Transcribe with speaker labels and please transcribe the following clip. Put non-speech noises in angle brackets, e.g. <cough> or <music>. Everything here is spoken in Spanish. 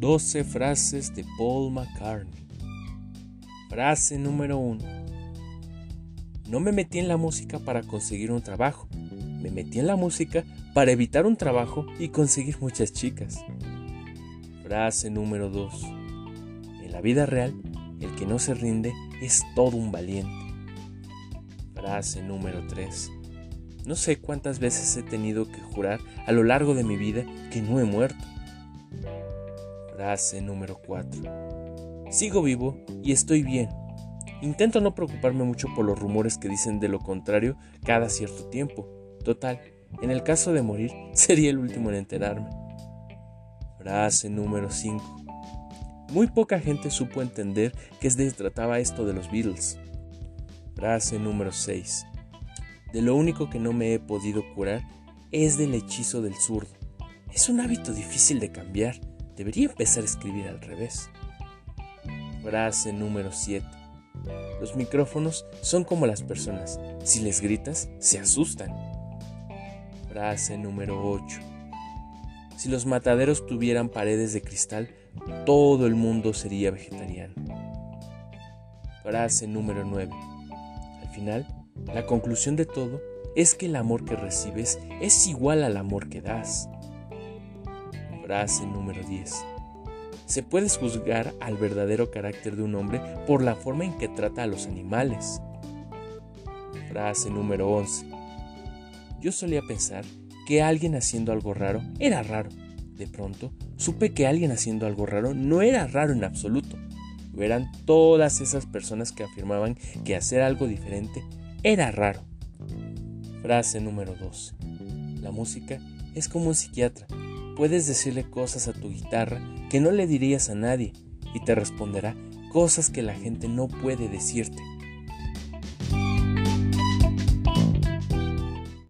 Speaker 1: 12 frases de Paul McCartney. Frase número 1. No me metí en la música para conseguir un trabajo. Me metí en la música para evitar un trabajo y conseguir muchas chicas. Frase número 2. En la vida real, el que no se rinde es todo un valiente. Frase número 3. No sé cuántas veces he tenido que jurar a lo largo de mi vida que no he muerto. Frase número 4. Sigo vivo y estoy bien. Intento no preocuparme mucho por los rumores que dicen de lo contrario cada cierto tiempo. Total, en el caso de morir, <laughs> sería el último en enterarme. Frase número 5. Muy poca gente supo entender qué se trataba esto de los Beatles. Frase número 6. De lo único que no me he podido curar es del hechizo del zurdo. Es un hábito difícil de cambiar Debería empezar a escribir al revés. Frase número 7. Los micrófonos son como las personas. Si les gritas, se asustan. Frase número 8. Si los mataderos tuvieran paredes de cristal, todo el mundo sería vegetariano. Frase número 9. Al final, la conclusión de todo es que el amor que recibes es igual al amor que das. Frase número 10. Se puede juzgar al verdadero carácter de un hombre por la forma en que trata a los animales. Frase número 11. Yo solía pensar que alguien haciendo algo raro era raro. De pronto, supe que alguien haciendo algo raro no era raro en absoluto. Eran todas esas personas que afirmaban que hacer algo diferente era raro. Frase número 12. La música es como un psiquiatra Puedes decirle cosas a tu guitarra que no le dirías a nadie y te responderá cosas que la gente no puede decirte.